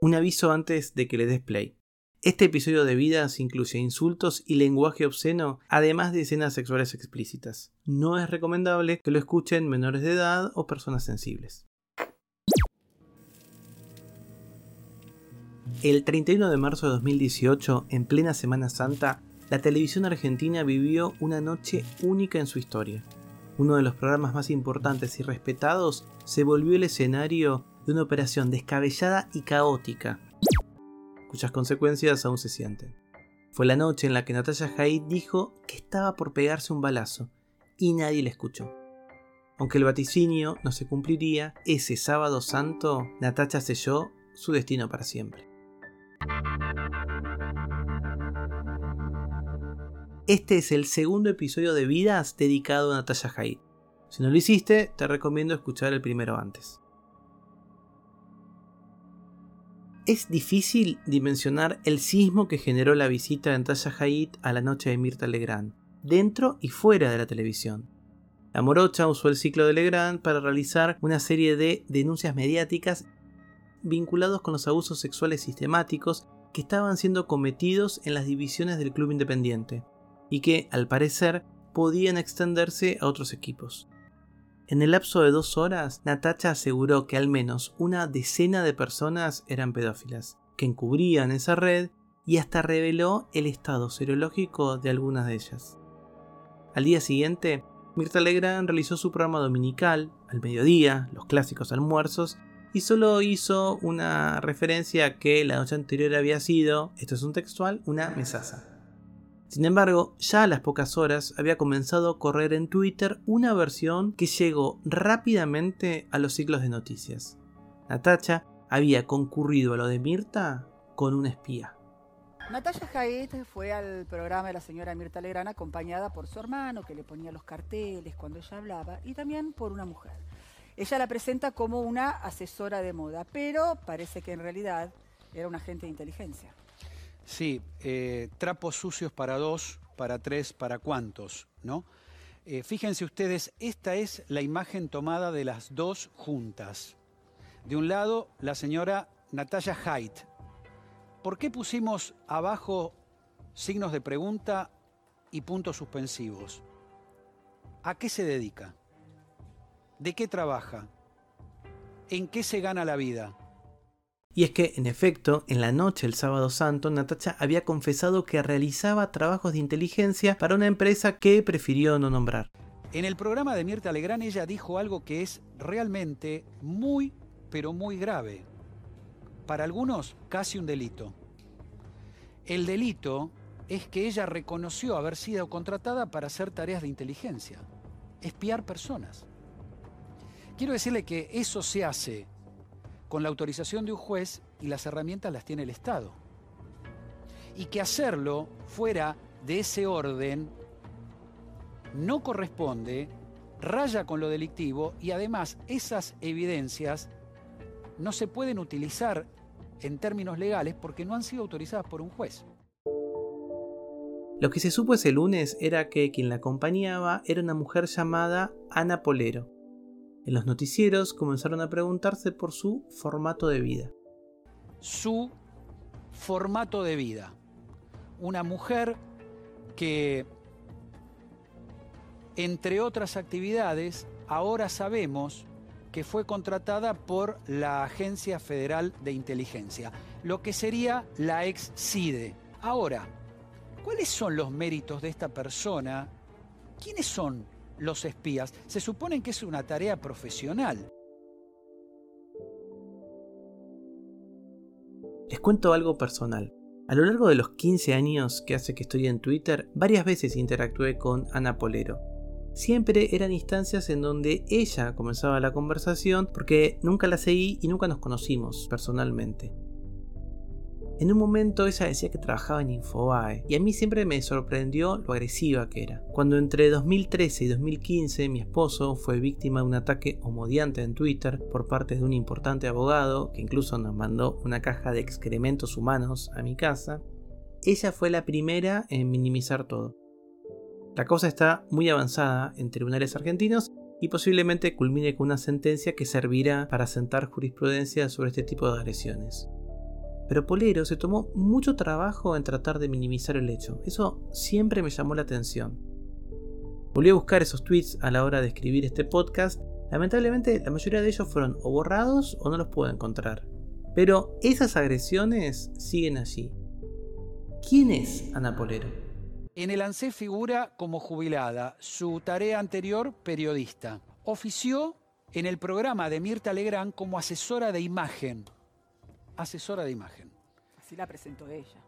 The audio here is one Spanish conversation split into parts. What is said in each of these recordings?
Un aviso antes de que le des play. Este episodio de vidas incluye insultos y lenguaje obsceno, además de escenas sexuales explícitas. No es recomendable que lo escuchen menores de edad o personas sensibles. El 31 de marzo de 2018, en plena Semana Santa, la televisión argentina vivió una noche única en su historia. Uno de los programas más importantes y respetados se volvió el escenario de una operación descabellada y caótica, cuyas consecuencias aún se sienten. Fue la noche en la que Natalia Haid dijo que estaba por pegarse un balazo y nadie le escuchó. Aunque el vaticinio no se cumpliría, ese sábado santo Natacha selló su destino para siempre. Este es el segundo episodio de Vidas dedicado a Natalia Haid. Si no lo hiciste, te recomiendo escuchar el primero antes. Es difícil dimensionar el sismo que generó la visita de Natalia Haid a la noche de Mirta Legrand, dentro y fuera de la televisión. La morocha usó el ciclo de Legrand para realizar una serie de denuncias mediáticas vinculados con los abusos sexuales sistemáticos que estaban siendo cometidos en las divisiones del club independiente y que, al parecer, podían extenderse a otros equipos. En el lapso de dos horas, Natacha aseguró que al menos una decena de personas eran pedófilas, que encubrían esa red y hasta reveló el estado serológico de algunas de ellas. Al día siguiente, Mirta Legrand realizó su programa dominical, al mediodía, los clásicos almuerzos, y solo hizo una referencia que la noche anterior había sido, esto es un textual, una mesaza. Sin embargo, ya a las pocas horas había comenzado a correr en Twitter una versión que llegó rápidamente a los ciclos de noticias. Natacha había concurrido a lo de Mirta con un espía. Natalia Jaet fue al programa de la señora Mirta Legrana acompañada por su hermano que le ponía los carteles cuando ella hablaba y también por una mujer. Ella la presenta como una asesora de moda, pero parece que en realidad era un agente de inteligencia. Sí, eh, trapos sucios para dos, para tres, para cuántos, ¿no? Eh, fíjense ustedes, esta es la imagen tomada de las dos juntas. De un lado, la señora Natalia Haidt. ¿Por qué pusimos abajo signos de pregunta y puntos suspensivos? ¿A qué se dedica? ¿De qué trabaja? ¿En qué se gana la vida? Y es que, en efecto, en la noche del sábado santo, Natacha había confesado que realizaba trabajos de inteligencia para una empresa que prefirió no nombrar. En el programa de Mirta Legrand ella dijo algo que es realmente muy, pero muy grave. Para algunos, casi un delito. El delito es que ella reconoció haber sido contratada para hacer tareas de inteligencia, espiar personas. Quiero decirle que eso se hace con la autorización de un juez y las herramientas las tiene el Estado. Y que hacerlo fuera de ese orden no corresponde, raya con lo delictivo y además esas evidencias no se pueden utilizar en términos legales porque no han sido autorizadas por un juez. Lo que se supo ese lunes era que quien la acompañaba era una mujer llamada Ana Polero, en los noticieros comenzaron a preguntarse por su formato de vida. Su formato de vida. Una mujer que, entre otras actividades, ahora sabemos que fue contratada por la Agencia Federal de Inteligencia, lo que sería la ex CIDE. Ahora, ¿cuáles son los méritos de esta persona? ¿Quiénes son los espías, se supone que es una tarea profesional. Les cuento algo personal. A lo largo de los 15 años que hace que estoy en Twitter, varias veces interactué con Ana Polero. Siempre eran instancias en donde ella comenzaba la conversación porque nunca la seguí y nunca nos conocimos personalmente. En un momento ella decía que trabajaba en Infobae y a mí siempre me sorprendió lo agresiva que era. Cuando entre 2013 y 2015 mi esposo fue víctima de un ataque homodiante en Twitter por parte de un importante abogado que incluso nos mandó una caja de excrementos humanos a mi casa, ella fue la primera en minimizar todo. La cosa está muy avanzada en tribunales argentinos y posiblemente culmine con una sentencia que servirá para sentar jurisprudencia sobre este tipo de agresiones. Pero Polero se tomó mucho trabajo en tratar de minimizar el hecho. Eso siempre me llamó la atención. Volví a buscar esos tweets a la hora de escribir este podcast. Lamentablemente la mayoría de ellos fueron o borrados o no los puedo encontrar. Pero esas agresiones siguen allí. ¿Quién es Ana Polero? En el ANSES figura como jubilada, su tarea anterior periodista. Ofició en el programa de Mirta Legrand como asesora de imagen. Asesora de imagen. Así la presentó ella.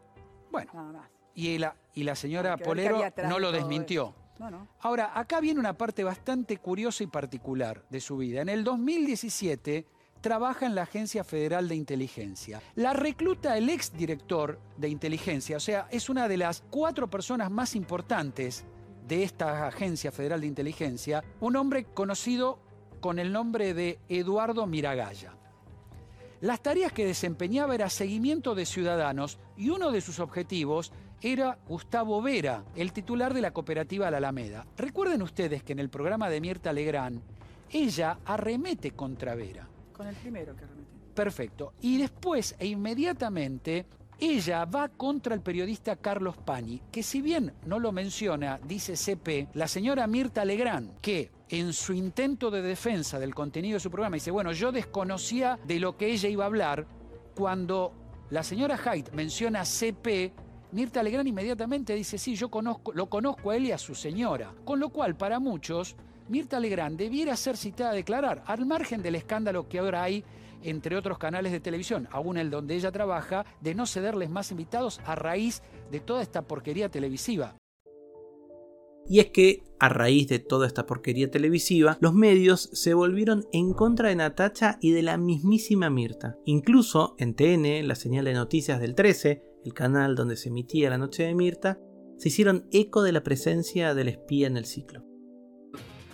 Bueno, Nada más. y la, y la señora Polero no lo desmintió. No, no. Ahora, acá viene una parte bastante curiosa y particular de su vida. En el 2017 trabaja en la Agencia Federal de Inteligencia. La recluta el exdirector de inteligencia, o sea, es una de las cuatro personas más importantes de esta Agencia Federal de Inteligencia, un hombre conocido con el nombre de Eduardo Miragaya. Las tareas que desempeñaba era seguimiento de ciudadanos y uno de sus objetivos era Gustavo Vera, el titular de la cooperativa La Alameda. Recuerden ustedes que en el programa de Mirta Legrand, ella arremete contra Vera. Con el primero que remetí. Perfecto. Y después e inmediatamente ella va contra el periodista Carlos Pani, que si bien no lo menciona, dice CP, la señora Mirta Legrand, que en su intento de defensa del contenido de su programa dice, bueno, yo desconocía de lo que ella iba a hablar, cuando la señora Haidt menciona CP, Mirta Legrand inmediatamente dice, sí, yo conozco, lo conozco a él y a su señora. Con lo cual, para muchos, Mirta Legrand debiera ser citada a declarar, al margen del escándalo que ahora hay entre otros canales de televisión, aún el donde ella trabaja, de no cederles más invitados a raíz de toda esta porquería televisiva. Y es que, a raíz de toda esta porquería televisiva, los medios se volvieron en contra de Natacha y de la mismísima Mirta. Incluso en TN, la señal de noticias del 13, el canal donde se emitía la noche de Mirta, se hicieron eco de la presencia del espía en el ciclo.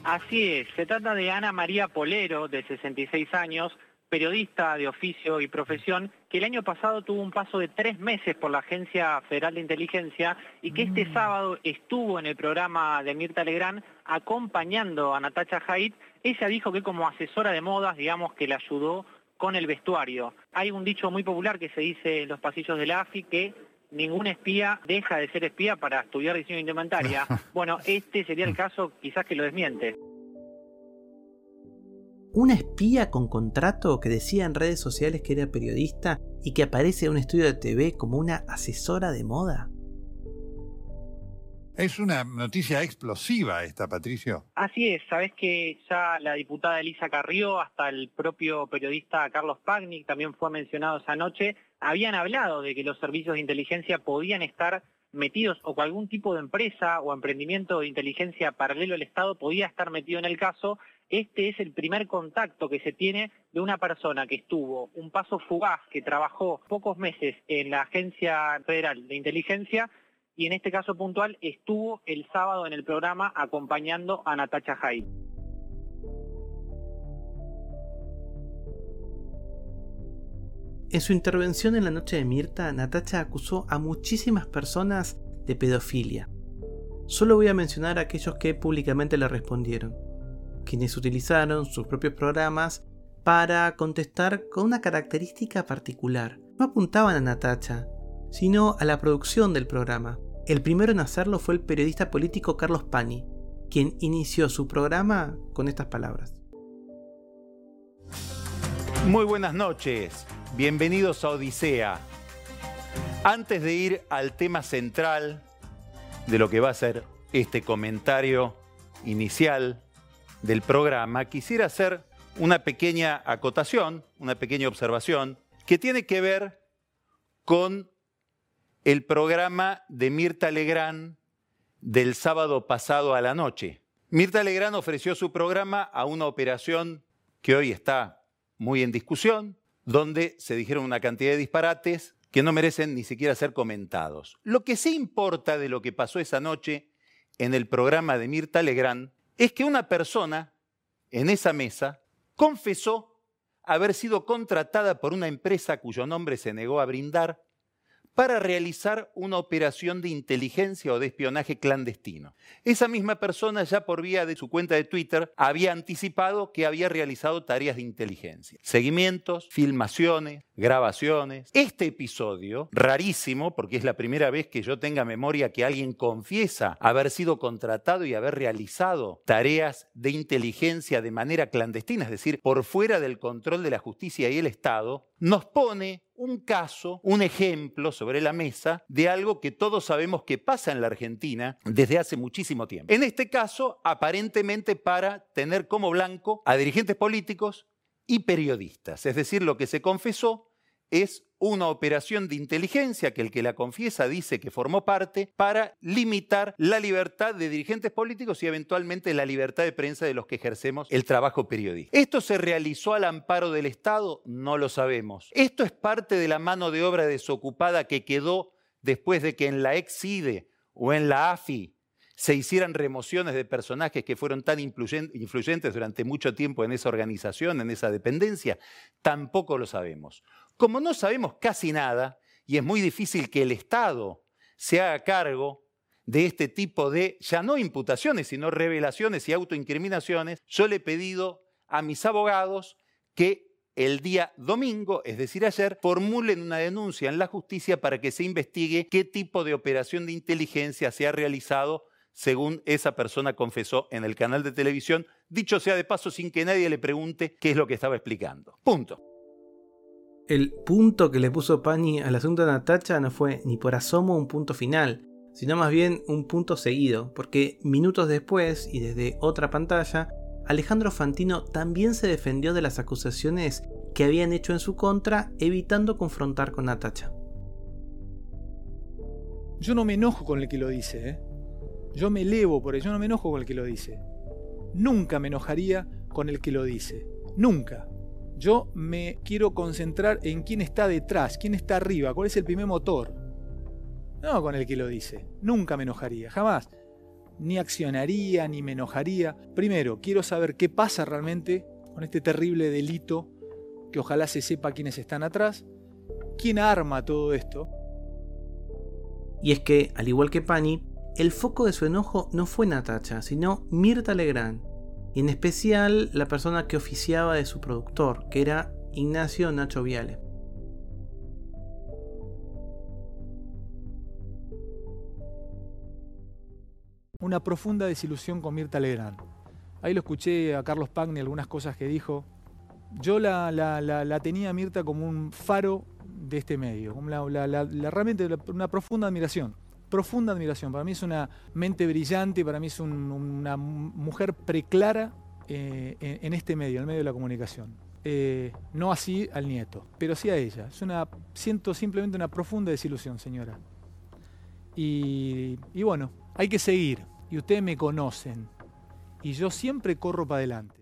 Así es, se trata de Ana María Polero, de 66 años, periodista de oficio y profesión, que el año pasado tuvo un paso de tres meses por la Agencia Federal de Inteligencia y que este sábado estuvo en el programa de Mirta Legrand acompañando a Natacha Haidt. Ella dijo que como asesora de modas, digamos, que le ayudó con el vestuario. Hay un dicho muy popular que se dice en los pasillos de la AFI que ningún espía deja de ser espía para estudiar diseño de indumentaria. Bueno, este sería el caso quizás que lo desmiente. Una espía con contrato que decía en redes sociales que era periodista y que aparece en un estudio de TV como una asesora de moda. Es una noticia explosiva esta, Patricio. Así es, sabes que ya la diputada Elisa Carrió, hasta el propio periodista Carlos Pagni, también fue mencionado esa noche, habían hablado de que los servicios de inteligencia podían estar metidos o que algún tipo de empresa o emprendimiento de inteligencia paralelo al Estado podía estar metido en el caso. Este es el primer contacto que se tiene de una persona que estuvo un paso fugaz, que trabajó pocos meses en la Agencia Federal de Inteligencia y en este caso puntual estuvo el sábado en el programa acompañando a Natacha Haidt. En su intervención en la noche de Mirta, Natacha acusó a muchísimas personas de pedofilia. Solo voy a mencionar a aquellos que públicamente le respondieron, quienes utilizaron sus propios programas para contestar con una característica particular. No apuntaban a Natacha, sino a la producción del programa. El primero en hacerlo fue el periodista político Carlos Pani, quien inició su programa con estas palabras. Muy buenas noches, bienvenidos a Odisea. Antes de ir al tema central de lo que va a ser este comentario inicial del programa, quisiera hacer una pequeña acotación, una pequeña observación, que tiene que ver con el programa de Mirta Legrand del sábado pasado a la noche. Mirta Legrand ofreció su programa a una operación que hoy está muy en discusión, donde se dijeron una cantidad de disparates que no merecen ni siquiera ser comentados. Lo que sí importa de lo que pasó esa noche en el programa de Mirta Legrand es que una persona en esa mesa confesó haber sido contratada por una empresa cuyo nombre se negó a brindar para realizar una operación de inteligencia o de espionaje clandestino. Esa misma persona ya por vía de su cuenta de Twitter había anticipado que había realizado tareas de inteligencia. Seguimientos, filmaciones, grabaciones. Este episodio, rarísimo, porque es la primera vez que yo tenga memoria que alguien confiesa haber sido contratado y haber realizado tareas de inteligencia de manera clandestina, es decir, por fuera del control de la justicia y el Estado, nos pone un caso, un ejemplo sobre la mesa de algo que todos sabemos que pasa en la Argentina desde hace muchísimo tiempo. En este caso, aparentemente para tener como blanco a dirigentes políticos y periodistas. Es decir, lo que se confesó es una operación de inteligencia que el que la confiesa dice que formó parte para limitar la libertad de dirigentes políticos y eventualmente la libertad de prensa de los que ejercemos el trabajo periodístico. ¿Esto se realizó al amparo del Estado? No lo sabemos. ¿Esto es parte de la mano de obra desocupada que quedó después de que en la ex-CIDE o en la AFI se hicieran remociones de personajes que fueron tan influyentes durante mucho tiempo en esa organización, en esa dependencia? Tampoco lo sabemos. Como no sabemos casi nada, y es muy difícil que el Estado se haga cargo de este tipo de, ya no imputaciones, sino revelaciones y autoincriminaciones, yo le he pedido a mis abogados que el día domingo, es decir, ayer, formulen una denuncia en la justicia para que se investigue qué tipo de operación de inteligencia se ha realizado según esa persona confesó en el canal de televisión, dicho sea de paso sin que nadie le pregunte qué es lo que estaba explicando. Punto. El punto que le puso Pani al asunto de Natacha no fue ni por asomo un punto final, sino más bien un punto seguido, porque minutos después y desde otra pantalla, Alejandro Fantino también se defendió de las acusaciones que habían hecho en su contra, evitando confrontar con Natacha. Yo no me enojo con el que lo dice, ¿eh? Yo me elevo por eso, yo no me enojo con el que lo dice. Nunca me enojaría con el que lo dice. Nunca. Yo me quiero concentrar en quién está detrás, quién está arriba, cuál es el primer motor. No con el que lo dice. Nunca me enojaría, jamás. Ni accionaría, ni me enojaría. Primero, quiero saber qué pasa realmente con este terrible delito, que ojalá se sepa quiénes están atrás, quién arma todo esto. Y es que, al igual que Pani, el foco de su enojo no fue Natacha, sino Mirta Legrand, y en especial la persona que oficiaba de su productor, que era Ignacio Nacho Viale. Una profunda desilusión con Mirta Legrand. Ahí lo escuché a Carlos Pagni algunas cosas que dijo. Yo la, tenía a Mirta como un faro de este medio, realmente una profunda admiración profunda admiración. Para mí es una mente brillante, para mí es una mujer preclara eh, en, este medio, en el medio de la comunicación. Eh, no así al nieto, pero sí a ella. Es una, siento simplemente una profunda desilusión, señora. Y, y bueno, hay que seguir. Y ustedes me conocen. Y yo siempre corro para adelante.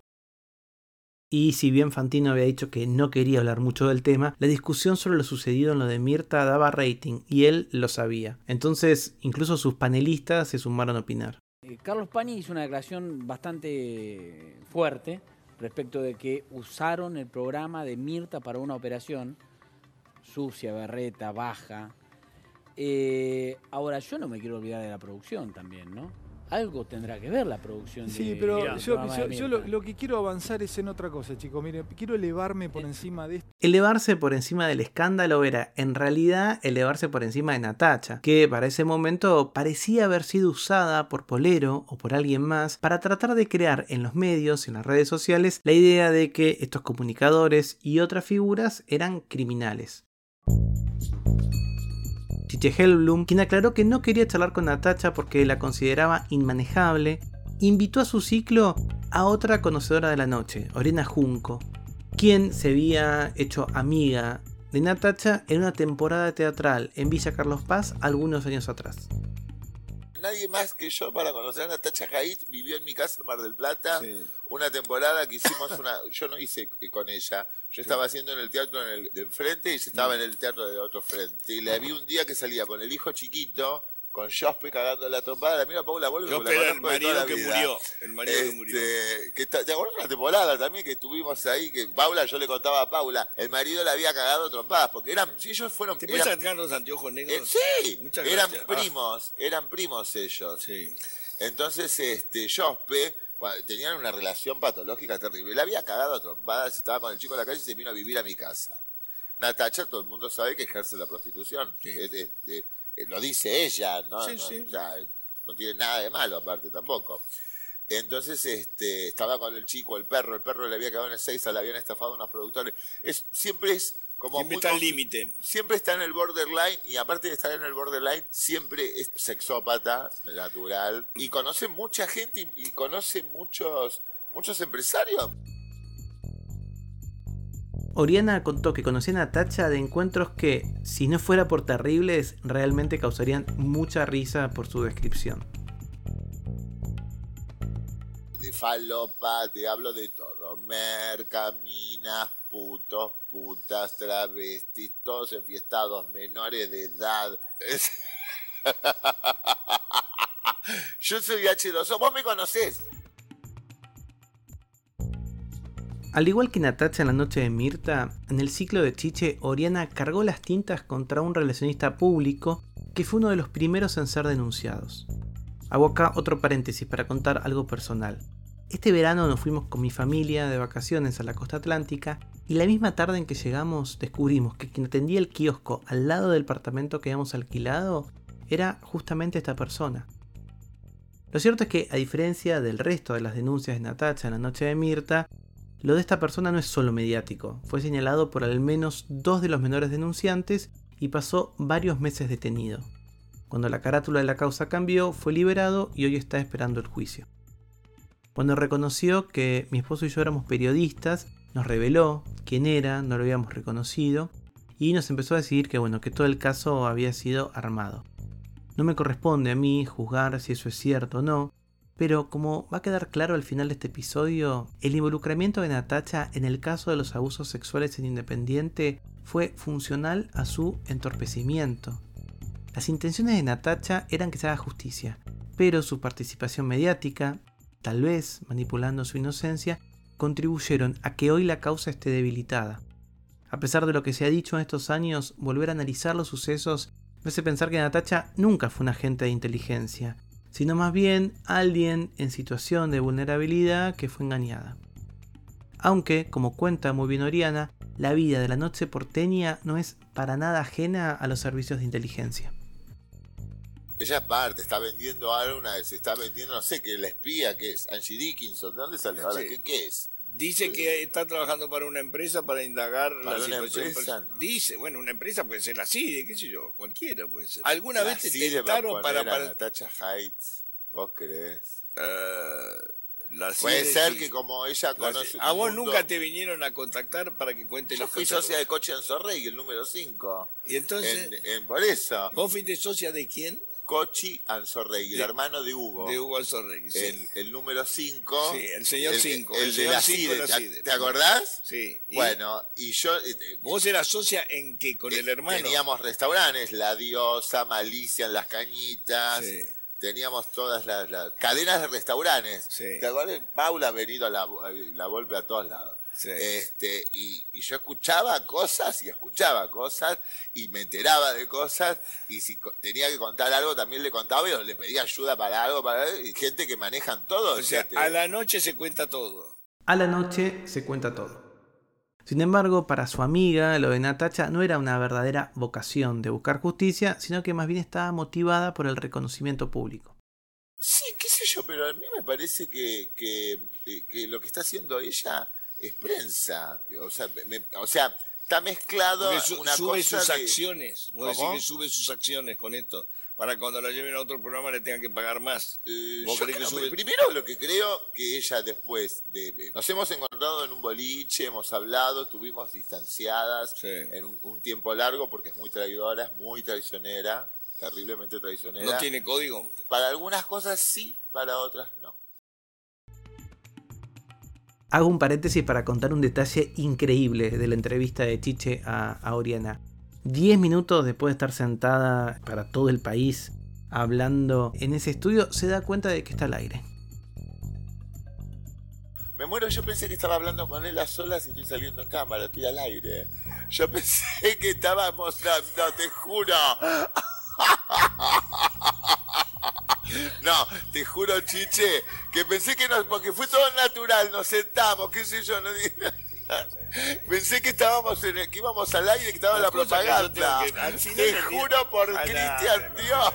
Y si bien Fantino había dicho que no quería hablar mucho del tema, la discusión sobre lo sucedido en lo de Mirta daba rating y él lo sabía. Entonces, incluso sus panelistas se sumaron a opinar. Eh, Carlos Pani hizo una declaración bastante fuerte respecto de que usaron el programa de Mirta para una operación sucia, berreta, baja. Eh, ahora, yo no me quiero olvidar de la producción también, ¿no? Algo tendrá que ver la producción. Sí, pero yo, lo, que quiero avanzar es en otra cosa, chicos. Mire, quiero elevarme por eh, encima de esto. Elevarse por encima del escándalo era, en realidad, elevarse por encima de Natacha, que para ese momento parecía haber sido usada por Polero o por alguien más para tratar de crear en los medios y en las redes sociales la idea de que estos comunicadores y otras figuras eran criminales. Chiche Hellblum, quien aclaró que no quería charlar con Natacha porque la consideraba inmanejable, invitó a su ciclo a otra conocedora de la noche, Orena Junco, quien se había hecho amiga de Natacha en una temporada teatral en Villa Carlos Paz algunos años atrás. Nadie más que yo para conocer a Natacha Haidt vivió en mi casa en Mar del Plata. Una temporada que hicimos una... Yo no hice con ella, yo estaba haciendo en el teatro de enfrente y ella estaba mm. en el teatro de otro frente. Y la vi un día que salía con el hijo chiquito, con Jospe cagando la trompada. La mira Paula Volve, Jospe la era el de marido la que vida. murió, el marido que murió. Este, que ta- ¿Te acuerdas de la temporada también que estuvimos ahí? Que Paula, yo le contaba a Paula, el marido le había cagado trompadas, porque eran, si ellos fueron... ¿Te puedes eran- sacar los anteojos eh, negros? sí, Muchas eran gracias. Ah, primos, eran primos ellos. sí. Entonces, este, Jospe, tenían una relación patológica terrible. Le había cagado a trompadas, estaba con el chico en la calle y se vino a vivir a mi casa. Natacha, todo el mundo sabe que ejerce la prostitución. Sí. Es de- de- eh, lo dice ella, ¿no? Sí, no, sí. o sea, no tiene nada de malo aparte tampoco. Entonces, este, estaba con el chico, el perro, el perro le había quedado en el 6, le habían estafado unos productores. Es, siempre es como Siempre muy está al límite. Siempre está en el borderline y aparte de estar en el borderline, siempre es sexópata natural y conoce mucha gente y, y conoce muchos, muchos empresarios. Oriana contó que conocía a Natacha de encuentros que, si no fuera por terribles, realmente causarían mucha risa por su descripción. De falopa, te hablo de todo. Merca, minas, putos, putas, travestis, todos enfiestados, menores de edad. Yo soy H2O, vos me conocés. Al igual que Natacha en la noche de Mirta, en el ciclo de Chiche, Oriana cargó las tintas contra un relacionista público que fue uno de los primeros en ser denunciados. Hago acá otro paréntesis para contar algo personal. Este verano nos fuimos con mi familia de vacaciones a la costa atlántica y la misma tarde en que llegamos descubrimos que quien atendía el kiosco al lado del departamento que habíamos alquilado era justamente esta persona. Lo cierto es que, a diferencia del resto de las denuncias de Natacha en la noche de Mirta, lo de esta persona no es solo mediático, fue señalado por al menos dos de los menores denunciantes y pasó varios meses detenido. Cuando la carátula de la causa cambió, fue liberado y hoy está esperando el juicio. Cuando reconoció que mi esposo y yo éramos periodistas, nos reveló quién era, no lo habíamos reconocido, y nos empezó a decir que bueno, que todo el caso había sido armado. No me corresponde a mí juzgar si eso es cierto o no, pero como va a quedar claro al final de este episodio, el involucramiento de Natacha en el caso de los abusos sexuales en Independiente fue funcional a su entorpecimiento. Las intenciones de Natacha eran que se haga justicia, pero su participación mediática, tal vez manipulando su inocencia, contribuyeron a que hoy la causa esté debilitada. A pesar de lo que se ha dicho en estos años, volver a analizar los sucesos me hace pensar que Natacha nunca fue un agente de inteligencia, sino más bien alguien en situación de vulnerabilidad que fue engañada. Aunque, como cuenta muy bien Oriana, la vida de la noche porteña no es para nada ajena a los servicios de inteligencia. Ella es parte, está vendiendo algo, una, se está vendiendo, no sé, que la espía, que es Angie Dickinson, ¿de dónde sale ahora? Sí. ¿Qué, qué es? Dice que está trabajando para una empresa para indagar ¿Para la situación. empresa? Dice, bueno, una empresa puede ser la CIDE, qué sé yo, cualquiera puede ser. ¿Alguna La vez te CIDE tentaron para... para Natacha Heights, ¿vos crees? la Puede ser sí. que como ella La conoce A vos mundo- nunca te vinieron a contactar para que cuente Yo los fui socia de Coche Anzorrey, el número 5. Y entonces, En, en- por eso. ¿vos fuiste socia de quién? Cochi Anzorrey, el hermano de Hugo. De Hugo Alzorregui, sí. el, el número 5. Sí, el señor cinco, El, el de la CIDE. ¿te- CIDE. ¿Te acordás? Sí. ¿Y Bueno, y yo. eh, ¿Vos eras socia en qué? ¿Con el eh, hermano? Teníamos restaurantes, La Diosa, Malicia en las cañitas. Sí. Teníamos todas las, las cadenas de restaurantes. Sí. ¿Te acuerdas? Paula ha venido a la, a la Volpe a todos lados. Sí. Este, y, y yo escuchaba cosas y escuchaba cosas y me enteraba de cosas y si tenía que contar algo también le contaba y le pedía ayuda para algo, para y gente que manejan todo. O sea, te- a la noche se cuenta todo. A la noche se cuenta todo. Sin embargo, para su amiga, lo de Natacha no era una verdadera vocación de buscar justicia, sino que más bien estaba motivada por el reconocimiento público. Sí, qué sé yo, pero a mí me parece que, que, eh, que lo que está haciendo ella es prensa. O sea, me- o sea está mezclado su- una sube cosa sus de- acciones. Vos decís que sube sus acciones con esto. Para cuando la lleven a otro programa le tengan que pagar más. Eh, ¿Vos yo que sube? Primero lo que creo que ella después de... de- Nos hemos encontrado en un boliche, hemos hablado, estuvimos distanciadas Sí. en un, un tiempo largo porque es muy traidora, es muy traicionera, terriblemente traicionera. ¿No tiene código? Para algunas cosas sí, para otras no. Hago un paréntesis para contar un detalle increíble de la entrevista de Chiche a, Oriana. Diez minutos después de estar sentada para todo el país hablando en ese estudio, se da cuenta de que está al aire. Me muero, yo pensé que estaba hablando con él a solas y estoy saliendo en cámara, estoy al aire. Yo pensé que estábamos, no, te juro. No, te juro, Chiche, que pensé que no, porque fue todo natural, nos sentamos, qué sé yo, no Pensé que estábamos en el, que íbamos al aire, que estaba la propaganda. te juro por Cristian Dior.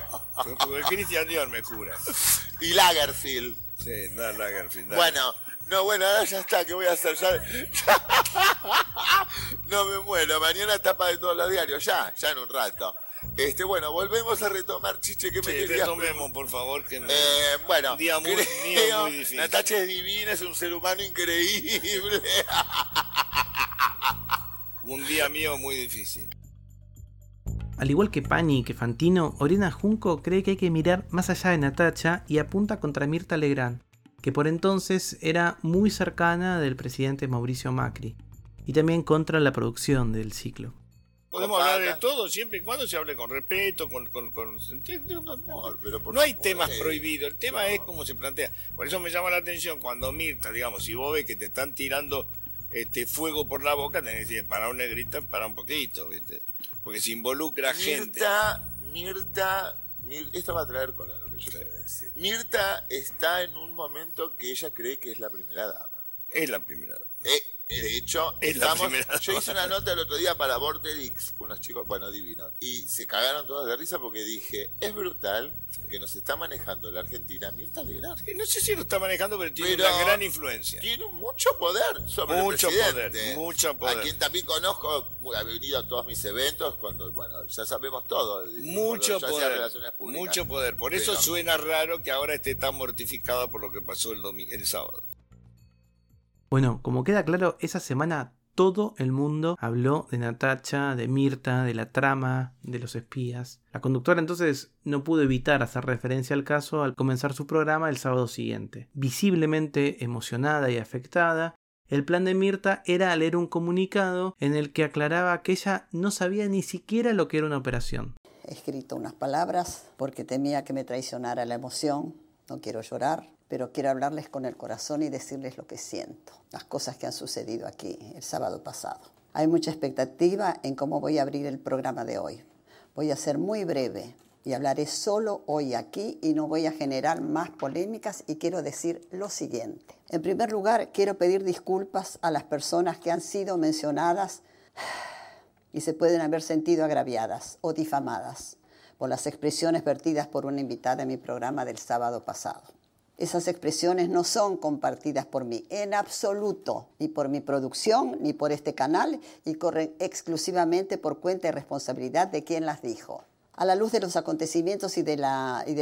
Por Cristian Dior me jura. Y Lagerfield. Sí, no, Lagerfield. Bueno, no, bueno, ahora ya está, ¿qué voy a hacer? Ya, no me muero, mañana tapa de todos los diarios, ya, ya en un rato. Este, bueno, volvemos a retomar, Chiche, que me sí, retomemos, por favor, que me... Eh, bueno, un día muy, muy difícil. Natacha es divina, es un ser humano increíble. un día mío muy difícil. Al igual que Pani y que Fantino, Oriana Junco cree que hay que mirar más allá de Natacha y apunta contra Mirta Legrand, que por entonces era muy cercana del presidente Mauricio Macri, y también contra la producción del ciclo. Podemos hablar de todo siempre y cuando se hable con respeto, con, con, no hay temas prohibidos, el tema es cómo se plantea. Por eso me llama la atención cuando Mirta, digamos, si vos ves que te están tirando este fuego por la boca, tenés que decir, para un negrita, para un poquito, ¿viste? Porque se involucra gente. Mirta, Mirta, esto va a traer cola lo que yo le voy a decir. Mirta está en un momento que ella cree que es la primera dama. Es la primera dama. Eh, de hecho, estamos, yo hice una nota el otro día para Vorterix con unos chicos, bueno, divinos, y se cagaron todos de risa porque dije, es brutal que nos está manejando la Argentina Mirta Legrand. no sé si lo está manejando, pero tiene una gran influencia. Tiene mucho poder sobre mucho el presidente. Poder, mucho poder. A quien también conozco, ha venido a todos mis eventos, cuando, bueno, ya sabemos todo. Mucho poder. Mucho poder. Por eso suena raro que ahora esté tan mortificada por lo que pasó el, el sábado. Bueno, como queda claro, esa semana todo el mundo habló de Natacha, de Mirta, de la trama, de los espías. La conductora entonces no pudo evitar hacer referencia al caso al comenzar su programa el sábado siguiente. Visiblemente emocionada y afectada, el plan de Mirta era leer un comunicado en el que aclaraba que ella no sabía ni siquiera lo que era una operación. He escrito unas palabras porque temía que me traicionara la emoción. No quiero llorar, pero quiero hablarles con el corazón y decirles lo que siento, las cosas que han sucedido aquí el sábado pasado. Hay mucha expectativa en cómo voy a abrir el programa de hoy. Voy a ser muy breve y hablaré solo hoy aquí y no voy a generar más polémicas y quiero decir lo siguiente. En primer lugar, quiero pedir disculpas a las personas que han sido mencionadas y se pueden haber sentido agraviadas o difamadas por las expresiones vertidas por una invitada en mi programa del sábado pasado. Esas expresiones no son compartidas por mí en absoluto, ni por mi producción, ni por este canal, y corren exclusivamente por cuenta y responsabilidad de quien las dijo. A la luz de los acontecimientos y de,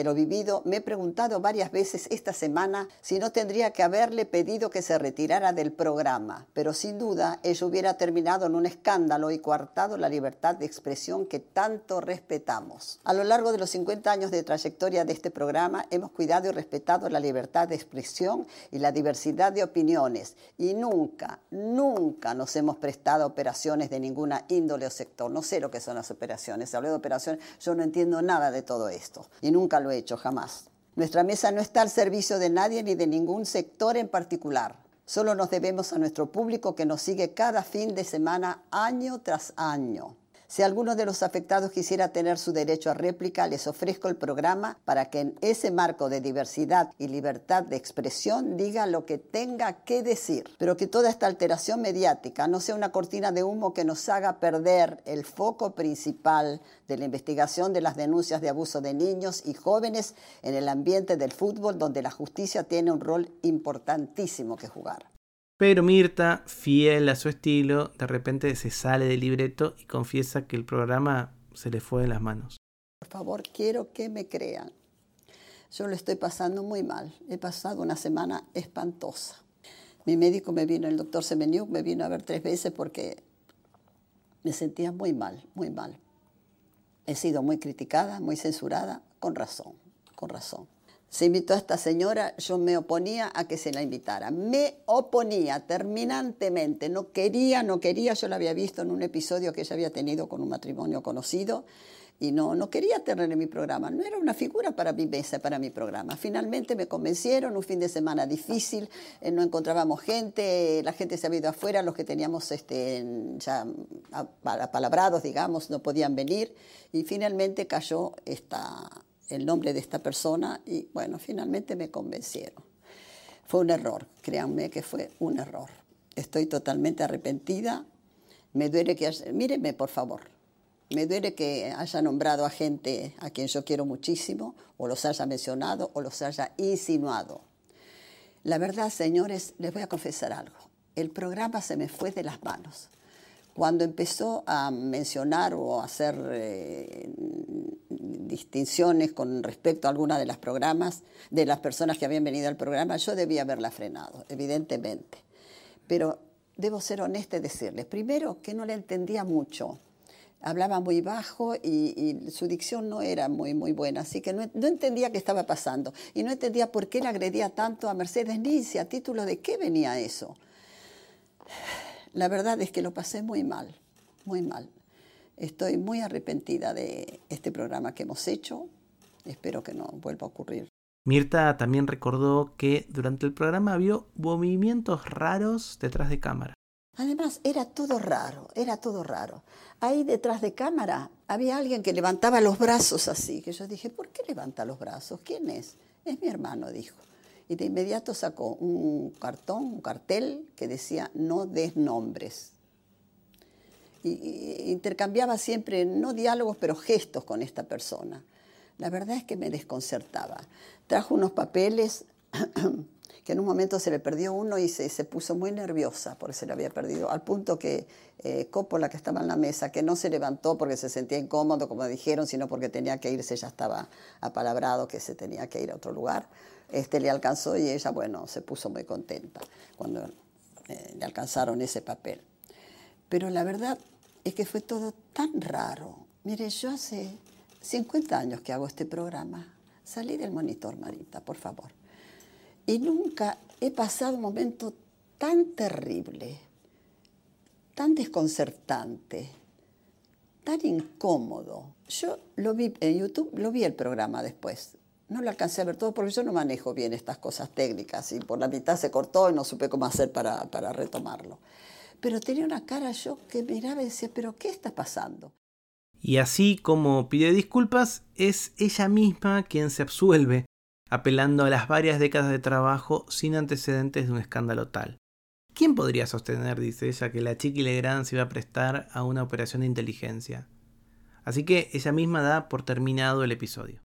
lo vivido, me he preguntado varias veces esta semana si no tendría que haberle pedido que se retirara del programa, pero sin duda ello hubiera terminado en un escándalo y coartado la libertad de expresión que tanto respetamos. A lo largo de los 50 años de trayectoria de este programa, hemos cuidado y respetado la libertad de expresión y la diversidad de opiniones, y nunca, nunca nos hemos prestado operaciones de ninguna índole o sector. No sé lo que son las operaciones, hablé de operaciones no entiendo nada de todo esto y nunca lo he hecho, jamás. Nuestra mesa no está al servicio de nadie ni de ningún sector en particular. Solo nos debemos a nuestro público que nos sigue cada fin de semana, año tras año. Si alguno de los afectados quisiera tener su derecho a réplica, les ofrezco el programa para que en ese marco de diversidad y libertad de expresión diga lo que tenga que decir. Pero que toda esta alteración mediática no sea una cortina de humo que nos haga perder el foco principal de la investigación de las denuncias de abuso de niños y jóvenes en el ambiente del fútbol, donde la justicia tiene un rol importantísimo que jugar. Pero Mirta, fiel a su estilo, de repente se sale del libreto y confiesa que el programa se le fue de las manos. Por favor, quiero que me crean. Yo lo estoy pasando muy mal. He pasado una semana espantosa. Mi médico me vino, el doctor Semeniuk, me vino a ver tres veces porque me sentía muy mal, muy mal. He sido muy criticada, muy censurada, con razón, con razón. Se invitó a esta señora, yo me oponía a que se la invitara. Me oponía terminantemente. No quería, no quería. Yo la había visto en un episodio que ella había tenido con un matrimonio conocido y no, no quería tener en mi programa. No era una figura para mi mesa, para mi programa. Finalmente me convencieron, un fin de semana difícil, eh, no encontrábamos gente, la gente se había ido afuera, los que teníamos este, ya apalabrados, digamos, no podían venir y finalmente cayó esta el nombre de esta persona y bueno, finalmente me convencieron. Fue un error, créanme que fue un error. Estoy totalmente arrepentida. Me duele que haya, míreme por favor, me duele que haya nombrado a gente a quien yo quiero muchísimo, o los haya mencionado, o los haya insinuado. La verdad, señores, les voy a confesar algo. El programa se me fue de las manos. Cuando empezó a mencionar o a hacer eh, distinciones con respecto a alguna de las programas, de las personas que habían venido al programa, yo debía haberla frenado, evidentemente. Pero debo ser honesta y decirles, primero, que no le entendía mucho. Hablaba muy bajo y, su dicción no era muy, muy buena, así que no, no, entendía qué estaba pasando. Y no entendía por qué le agredía tanto a Mercedes Nice, a título de qué venía eso. La verdad es que lo pasé muy mal, muy mal. Estoy muy arrepentida de este programa que hemos hecho. Espero que no vuelva a ocurrir. Mirta también recordó que durante el programa había movimientos raros detrás de cámara. Además, era todo raro, era todo raro. Ahí detrás de cámara había alguien que levantaba los brazos así, que yo dije, ¿por qué levanta los brazos? ¿Quién es? Es mi hermano, dijo y de inmediato sacó un cartón, un cartel que decía no des nombres. Y, intercambiaba siempre, no diálogos, pero gestos con esta persona. La verdad es que me desconcertaba. Trajo unos papeles que en un momento se le perdió uno y se, puso muy nerviosa porque se le había perdido, al punto que eh, Coppola, que estaba en la mesa, que no se levantó porque se sentía incómodo, como dijeron, sino porque tenía que irse, ya estaba apalabrado que se tenía que ir a otro lugar este, le alcanzó y ella, bueno, se puso muy contenta cuando eh, le alcanzaron ese papel. Pero la verdad es que fue todo tan raro. Mire, yo hace 50 años que hago este programa. Salí del monitor, Marita, por favor. Y nunca he pasado un momento tan terrible, tan desconcertante, tan incómodo. Yo lo vi en YouTube, lo vi el programa después, no lo alcancé a ver todo porque yo no manejo bien estas cosas técnicas y por la mitad se cortó y no supe cómo hacer para, para retomarlo. Pero tenía una cara yo que miraba y decía, pero ¿qué está pasando? Y así como pide disculpas, es ella misma quien se absuelve, apelando a las varias décadas de trabajo sin antecedentes de un escándalo tal. ¿Quién podría sostener, dice ella, que la Chiqui Legrand se iba a prestar a una operación de inteligencia? Así que ella misma da por terminado el episodio.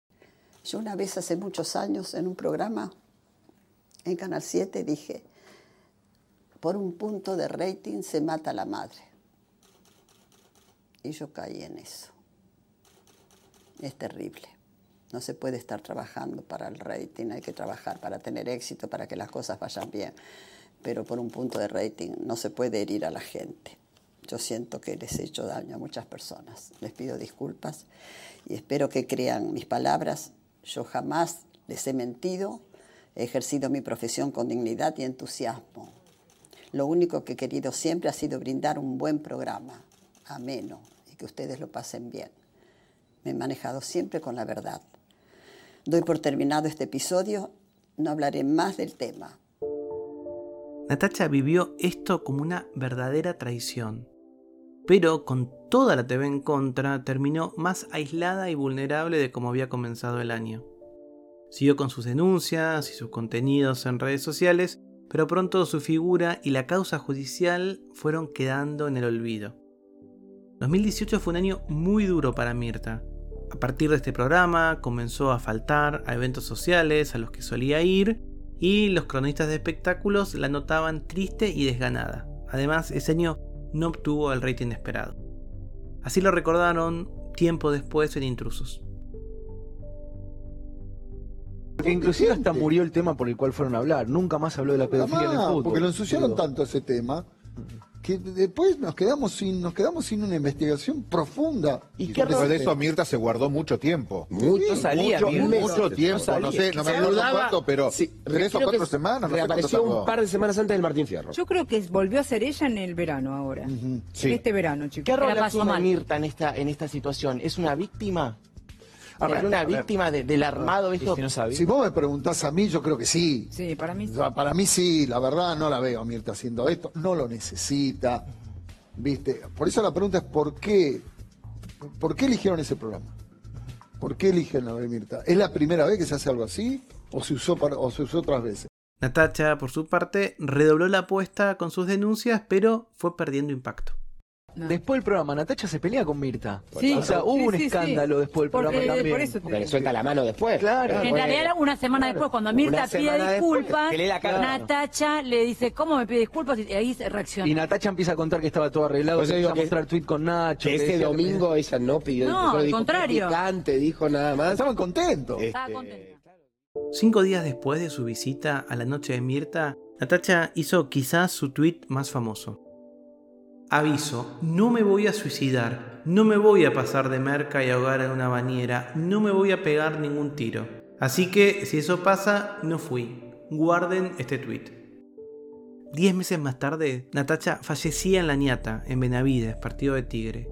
Yo una vez hace muchos años en un programa en Canal 7 dije, por un punto de rating se mata la madre. Y yo caí en eso. Es terrible. No se puede estar trabajando para el rating, hay que trabajar para tener éxito, para que las cosas vayan bien. Pero por un punto de rating no se puede herir a la gente. Yo siento que les he hecho daño a muchas personas. Les pido disculpas y espero que crean mis palabras yo jamás les he mentido, he ejercido mi profesión con dignidad y entusiasmo. Lo único que he querido siempre ha sido brindar un buen programa, ameno, y que ustedes lo pasen bien. Me he manejado siempre con la verdad. Doy por terminado este episodio, no hablaré más del tema. Natacha vivió esto como una verdadera traición pero con toda la TV en contra terminó más aislada y vulnerable de como había comenzado el año. Siguió con sus denuncias y sus contenidos en redes sociales, pero pronto su figura y la causa judicial fueron quedando en el olvido. 2018 fue un año muy duro para Mirta. A partir de este programa comenzó a faltar a eventos sociales a los que solía ir y los cronistas de espectáculos la notaban triste y desganada. Además, ese año no obtuvo el rating esperado. Así lo recordaron tiempo después en Intrusos. Porque inclusive hasta murió el tema por el cual fueron a hablar. Nunca más habló de la pedofilia en el fútbol. Porque lo ensuciaron tanto ese tema que después nos quedamos sin nos quedamos sin una investigación profunda. ¿Y qué Después de eso Mirta se guardó mucho tiempo. Mucho salía, mucho, mucho tiempo, no, sé, no me acuerdo cuánto, pero tres o cuatro semanas. No reapareció un par de semanas antes del Martín Fierro. Yo creo que volvió a ser ella en el verano ahora. Este verano, chicos. ¿Qué rol asume Mirta en esta, en esta situación? ¿Es una víctima? ¿Es una víctima del armado esto? Si vos me preguntás a mí, yo creo que sí. Sí, para mí sí. Para mí sí, la verdad no la veo a Mirta haciendo esto, no lo necesita. ¿Viste? Por eso la pregunta es ¿por qué? ¿Por qué eligieron ese programa? ¿Por qué eligen a Mirta? ¿Es la primera vez que se hace algo así o se usó o se usó otras veces? Natacha, por su parte, redobló la apuesta con sus denuncias, pero fue perdiendo impacto. Después del programa, Natacha se pelea con Mirta. Sí, o sea, hubo un escándalo después del programa también. Por eso le suelta la mano después. Claro. En realidad, una semana después, cuando Mirta pide disculpas, Natacha le dice, ¿cómo me pide disculpas? Y ahí se reacciona. Y Natacha empieza a contar que estaba todo arreglado, pues empieza a mostrar tweet con Nacho. ese domingo ella no pidió No, al contrario. Picante, dijo nada más. Estaban contentos. Estaba este, contenta. Cinco días después de su visita a la noche de Mirta, Natacha hizo quizás su tweet más famoso. Aviso, no me voy a suicidar, no me voy a pasar de merca y ahogar en una bañera, no me voy a pegar ningún tiro. Así que si eso pasa, no fui. Guarden este tweet. Diez meses más tarde, Natacha fallecía en La Ñata, en Benavides, partido de Tigre.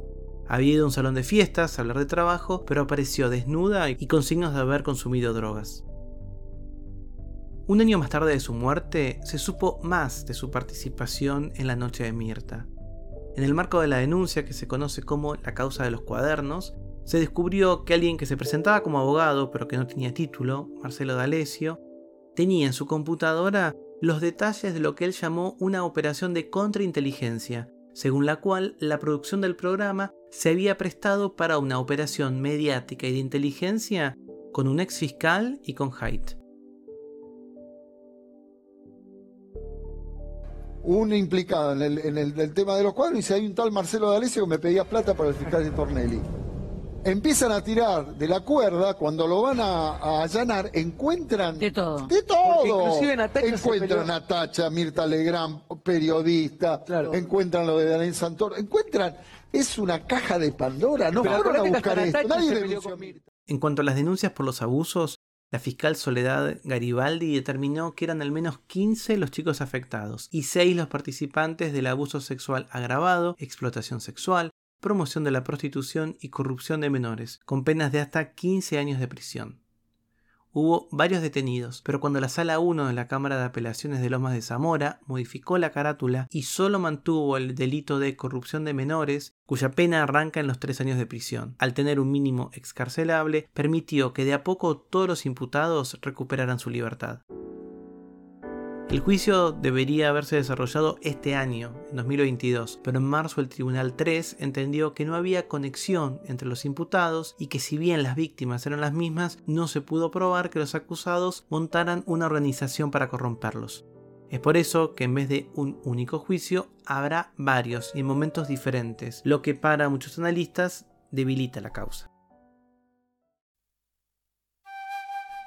Había ido a un salón de fiestas a hablar de trabajo, pero apareció desnuda y con signos de haber consumido drogas. Un año más tarde de su muerte, se supo más de su participación en la noche de Mirta. En el marco de la denuncia que se conoce como la causa de los cuadernos, se descubrió que alguien que se presentaba como abogado pero que no tenía título, Marcelo D'Alessio, tenía en su computadora los detalles de lo que él llamó una operación de contrainteligencia, según la cual la producción del programa se había prestado para una operación mediática y de inteligencia con un ex fiscal y con Haidt. Un implicado en el, tema de los cuadros y si hay un tal Marcelo D'Alessio que me pedía plata para el fiscal de Tornelli. Empiezan a tirar de la cuerda, cuando lo van a, allanar, encuentran... De todo. De todo. Inclusive Natacha encuentran a Natacha, Mirta Legrand, periodista, encuentran lo de Daniel Santoro, encuentran... Es una caja de Pandora, no fueron a buscar esto, nadie En cuanto a las denuncias por los abusos, la fiscal Soledad Garibaldi determinó que eran al menos 15 los chicos afectados y 6 los participantes del abuso sexual agravado, explotación sexual, promoción de la prostitución y corrupción de menores, con penas de hasta 15 años de prisión. Hubo varios detenidos, pero cuando la Sala 1 de la Cámara de Apelaciones de Lomas de Zamora modificó la carátula y solo mantuvo el delito de corrupción de menores, cuya pena arranca en los tres años de prisión, al tener un mínimo excarcelable, permitió que de a poco todos los imputados recuperaran su libertad. El juicio debería haberse desarrollado este año, en 2022, pero en marzo el Tribunal 3 entendió que no había conexión entre los imputados y que si bien las víctimas eran las mismas, no se pudo probar que los acusados montaran una organización para corromperlos. Es por eso que en vez de un único juicio habrá varios y en momentos diferentes, lo que para muchos analistas debilita la causa.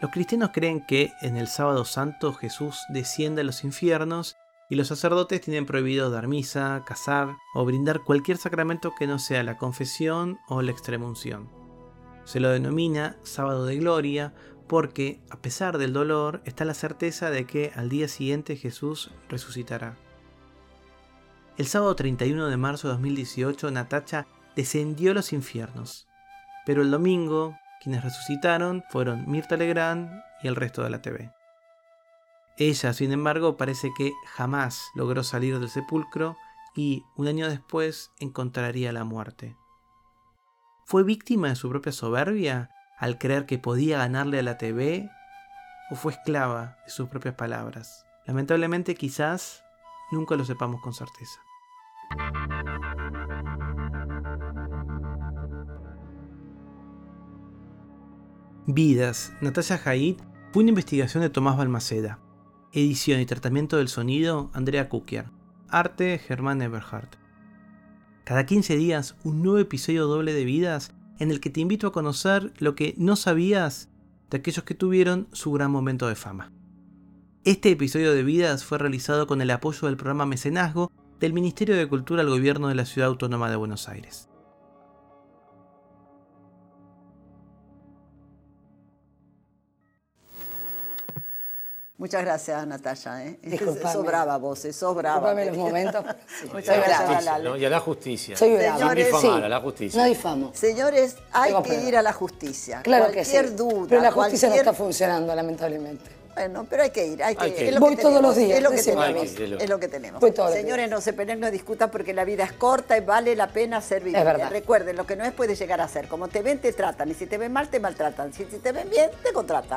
Los cristianos creen que en el sábado santo Jesús desciende a los infiernos y los sacerdotes tienen prohibido dar misa, casar o brindar cualquier sacramento que no sea la confesión o la extremunción. Se lo denomina sábado de gloria porque, a pesar del dolor, está la certeza de que al día siguiente Jesús resucitará. El sábado 31 de marzo de 2018 Natacha descendió a los infiernos, pero el domingo, quienes resucitaron fueron Mirta Legrand y el resto de la TV. Ella, sin embargo, parece que jamás logró salir del sepulcro y, un año después, encontraría la muerte. ¿Fue víctima de su propia soberbia al creer que podía ganarle a la TV? ¿O fue esclava de sus propias palabras? Lamentablemente quizás nunca lo sepamos con certeza. Vidas, Natalia Haid fue una investigación de Tomás Balmaceda. Edición y tratamiento del sonido, Andrea Kukier. Arte, Germán Eberhardt. Cada 15 días, un nuevo episodio doble de Vidas en el que te invito a conocer lo que no sabías de aquellos que tuvieron su gran momento de fama. Este episodio de Vidas fue realizado con el apoyo del programa Mecenazgo del Ministerio de Cultura al Gobierno de la Ciudad Autónoma de Buenos Aires. Muchas gracias, Natalia. ¿eh? Disculpame. Sos brava vos, eh, sos brava. Disculpame los momentos. Muchas Soy gracias. ¿no? Y a la justicia. Soy brava. Sin Señores, difamar, sí. a la justicia. No difamo. Señores, hay Tengo que ir a la justicia. Claro que sí. cualquier duda. Pero la justicia cualquier- no está funcionando, lamentablemente. Bueno, pero hay que ir, hay que, Hay que es ir. lo Voy que todos los días, Es lo que tenemos. Que es lo que tenemos. Voy todos los Señores, no se peleen, no discutan porque la vida es corta y vale la pena ser vivida. verdad. Recuerden, lo que no es puede llegar a ser. Como te ven, te tratan. Y si te ven mal, te maltratan. Si te ven bien, te contratan.